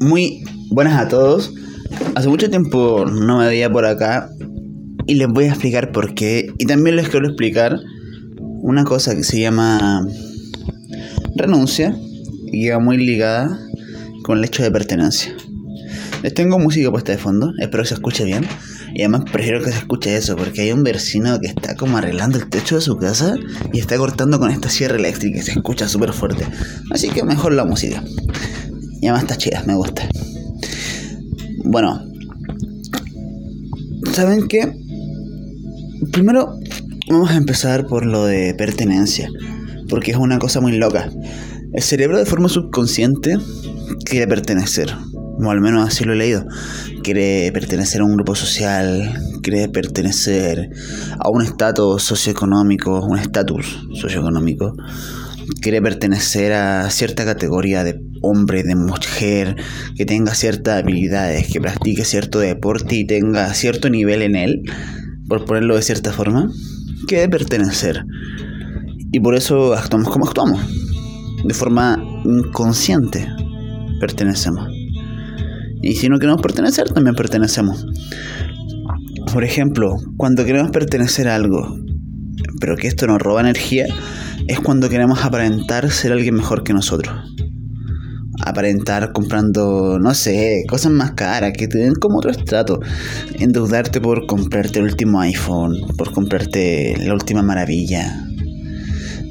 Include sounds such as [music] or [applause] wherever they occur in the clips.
Muy buenas a todos. Hace mucho tiempo no me veía por acá y les voy a explicar por qué. Y también les quiero explicar una cosa que se llama renuncia y va muy ligada con el hecho de pertenencia. Les tengo música puesta de fondo, espero que se escuche bien. Y además prefiero que se escuche eso, porque hay un vecino que está como arreglando el techo de su casa y está cortando con esta sierra eléctrica y se escucha súper fuerte. Así que mejor la música. Y además está chida, me gusta. Bueno, ¿saben qué? Primero vamos a empezar por lo de pertenencia, porque es una cosa muy loca. El cerebro de forma subconsciente quiere pertenecer, o al menos así lo he leído. Quiere pertenecer a un grupo social, quiere pertenecer a un estatus socioeconómico, un estatus socioeconómico, quiere pertenecer a cierta categoría de hombre, de mujer, que tenga ciertas habilidades, que practique cierto deporte y tenga cierto nivel en él, por ponerlo de cierta forma, quiere pertenecer. Y por eso actuamos como actuamos. De forma inconsciente pertenecemos. Y si no queremos pertenecer, también pertenecemos. Por ejemplo, cuando queremos pertenecer a algo, pero que esto nos roba energía, es cuando queremos aparentar ser alguien mejor que nosotros. Aparentar comprando, no sé, cosas más caras, que te den como otro estrato. Endeudarte por comprarte el último iPhone, por comprarte la última maravilla,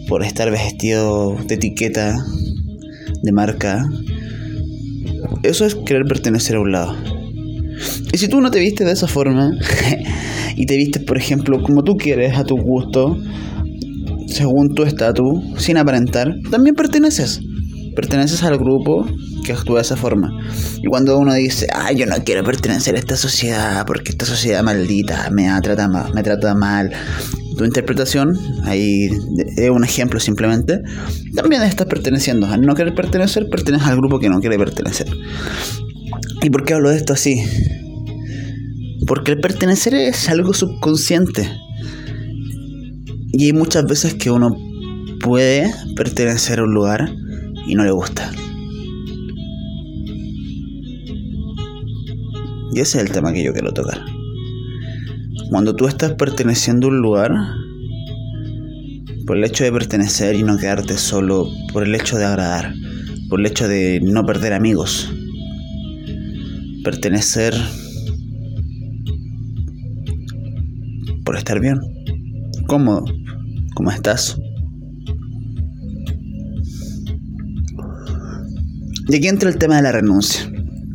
por estar vestido de etiqueta, de marca, eso es querer pertenecer a un lado. Y si tú no te vistes de esa forma, [laughs] y te vistes, por ejemplo, como tú quieres, a tu gusto, según tu estatus, sin aparentar, también perteneces. Perteneces al grupo que actúa de esa forma. Y cuando uno dice, ay, yo no quiero pertenecer a esta sociedad porque esta sociedad maldita me trata mal, me trata mal. Tu interpretación, ahí es un ejemplo simplemente, también estás perteneciendo. Al no querer pertenecer, perteneces al grupo que no quiere pertenecer. ¿Y por qué hablo de esto así? Porque el pertenecer es algo subconsciente. Y hay muchas veces que uno puede pertenecer a un lugar y no le gusta. Y ese es el tema que yo quiero tocar. Cuando tú estás perteneciendo a un lugar, por el hecho de pertenecer y no quedarte solo, por el hecho de agradar, por el hecho de no perder amigos, pertenecer por estar bien, cómodo, como estás. Y aquí entra el tema de la renuncia.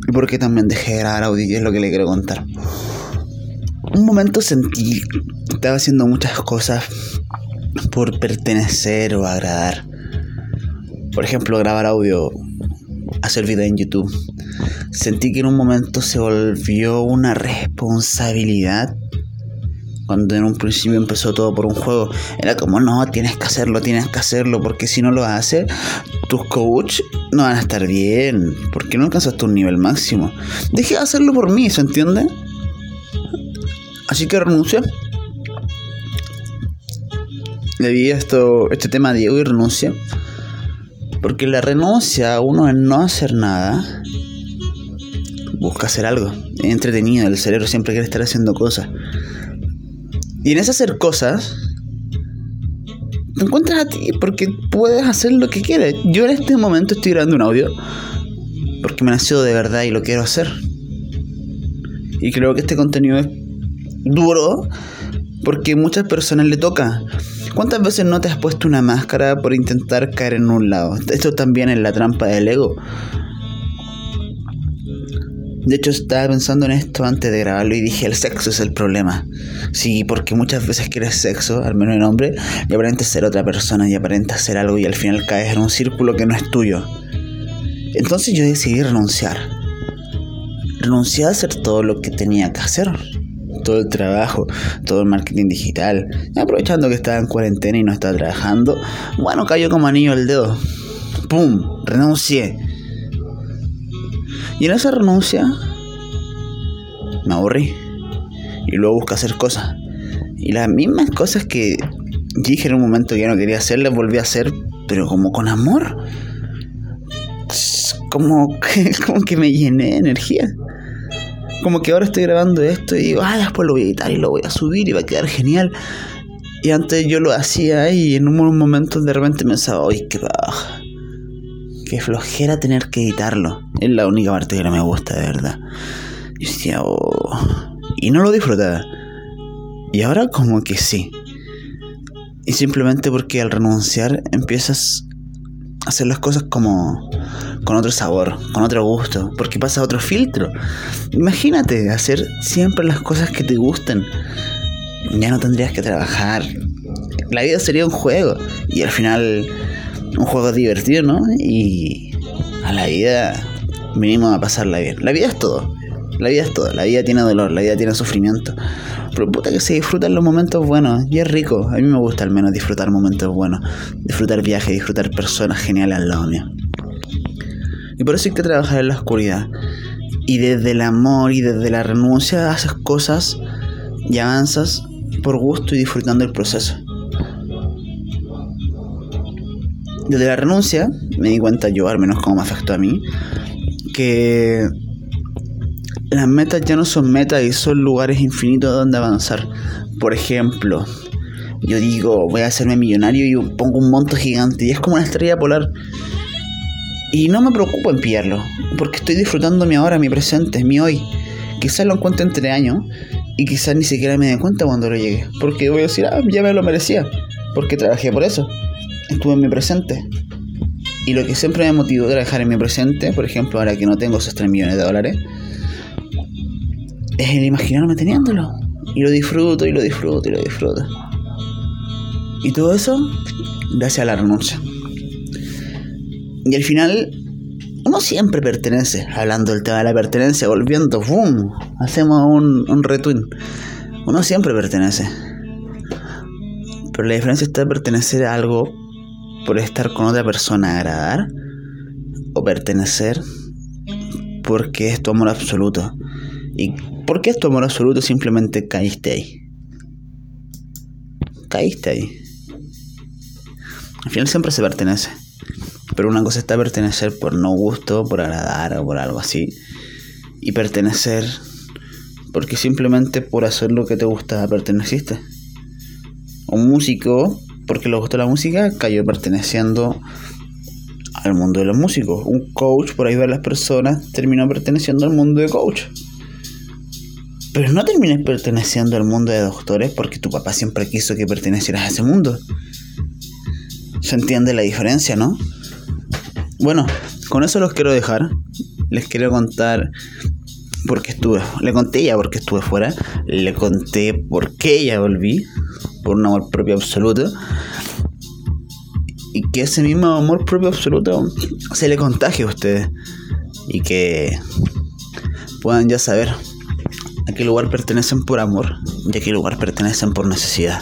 Y por qué también dejé de grabar audio, y es lo que le quiero contar. Un momento sentí que estaba haciendo muchas cosas por pertenecer o agradar. Por ejemplo, grabar audio, hacer video en YouTube. Sentí que en un momento se volvió una responsabilidad cuando en un principio empezó todo por un juego, era como, no, tienes que hacerlo, tienes que hacerlo, porque si no lo haces, tus coach no van a estar bien, porque no alcanzaste un nivel máximo. Deje de hacerlo por mí, ¿se entiende? Así que renuncia. Le di esto, este tema a Diego y renuncia. Porque la renuncia, uno en no hacer nada, busca hacer algo. Es entretenido, el cerebro siempre quiere estar haciendo cosas. Y en ese hacer cosas, te encuentras a ti porque puedes hacer lo que quieres. Yo en este momento estoy grabando un audio porque me nació de verdad y lo quiero hacer. Y creo que este contenido es duro porque muchas personas le toca. ¿Cuántas veces no te has puesto una máscara por intentar caer en un lado? Esto también es la trampa del ego. De hecho, estaba pensando en esto antes de grabarlo y dije, el sexo es el problema. Sí, porque muchas veces quieres sexo, al menos en hombre, y aparentas ser otra persona y aparentas ser algo y al final caes en un círculo que no es tuyo. Entonces yo decidí renunciar. Renuncié a hacer todo lo que tenía que hacer. Todo el trabajo, todo el marketing digital. Aprovechando que estaba en cuarentena y no estaba trabajando, bueno, cayó como anillo el dedo. ¡Pum! Renuncié y en esa renuncia me aburrí. Y luego busqué hacer cosas. Y las mismas cosas que dije en un momento que ya no quería hacer, las volví a hacer, pero como con amor. como que, [laughs] como que me llené de energía. Como que ahora estoy grabando esto y digo, ah, después lo voy a editar y lo voy a subir y va a quedar genial. Y antes yo lo hacía y en unos momentos de repente pensaba, uy, qué baja. Qué flojera tener que editarlo. Es la única parte que no me gusta, de verdad. Y decía, oh. Y no lo disfrutaba. Y ahora como que sí. Y simplemente porque al renunciar empiezas a hacer las cosas como con otro sabor, con otro gusto, porque pasa otro filtro. Imagínate hacer siempre las cosas que te gusten. Ya no tendrías que trabajar. La vida sería un juego y al final un juego divertido, ¿no? Y a la vida vinimos a pasarla bien. La vida es todo. La vida es todo. La vida tiene dolor, la vida tiene sufrimiento. Pero puta que se disfrutan los momentos buenos. Y es rico. A mí me gusta al menos disfrutar momentos buenos. Disfrutar viajes, disfrutar personas geniales al lado mío. Y por eso hay que trabajar en la oscuridad. Y desde el amor y desde la renuncia haces cosas y avanzas por gusto y disfrutando el proceso. Desde la renuncia me di cuenta yo, al menos como me afectó a mí, que las metas ya no son metas y son lugares infinitos donde avanzar. Por ejemplo, yo digo, voy a hacerme millonario y pongo un monto gigante y es como una estrella polar. Y no me preocupo en pillarlo, porque estoy disfrutando mi ahora, mi presente, mi hoy. Quizás lo encuentre entre años y quizás ni siquiera me dé cuenta cuando lo llegue, porque voy a decir, ah, ya me lo merecía, porque trabajé por eso. Estuve en mi presente. Y lo que siempre me motivó a trabajar en mi presente, por ejemplo, ahora que no tengo esos 3 millones de dólares, es el imaginarme teniéndolo. Y lo disfruto, y lo disfruto, y lo disfruto. Y todo eso gracias a la renuncia. Y al final, uno siempre pertenece. Hablando del tema de la pertenencia, volviendo, ¡boom! Hacemos un, un retweet. Uno siempre pertenece. Pero la diferencia está en pertenecer a algo por estar con otra persona agradar. O pertenecer porque es tu amor absoluto. ¿Y por qué es tu amor absoluto? Simplemente caíste ahí. Caíste ahí. Al final siempre se pertenece. Pero una cosa está pertenecer por no gusto, por agradar o por algo así. Y pertenecer porque simplemente por hacer lo que te gusta perteneciste. Un músico, porque le gustó la música, cayó perteneciendo al mundo de los músicos. Un coach, por ahí ver las personas, terminó perteneciendo al mundo de coach. Pero no termines perteneciendo al mundo de doctores porque tu papá siempre quiso que pertenecieras a ese mundo. Se entiende la diferencia, ¿no? Bueno, con eso los quiero dejar. Les quiero contar por qué estuve. Le conté ya por qué estuve fuera. Le conté por qué ya volví. Por un amor propio absoluto. Y que ese mismo amor propio absoluto se le contagie a ustedes. Y que puedan ya saber a qué lugar pertenecen por amor y a qué lugar pertenecen por necesidad.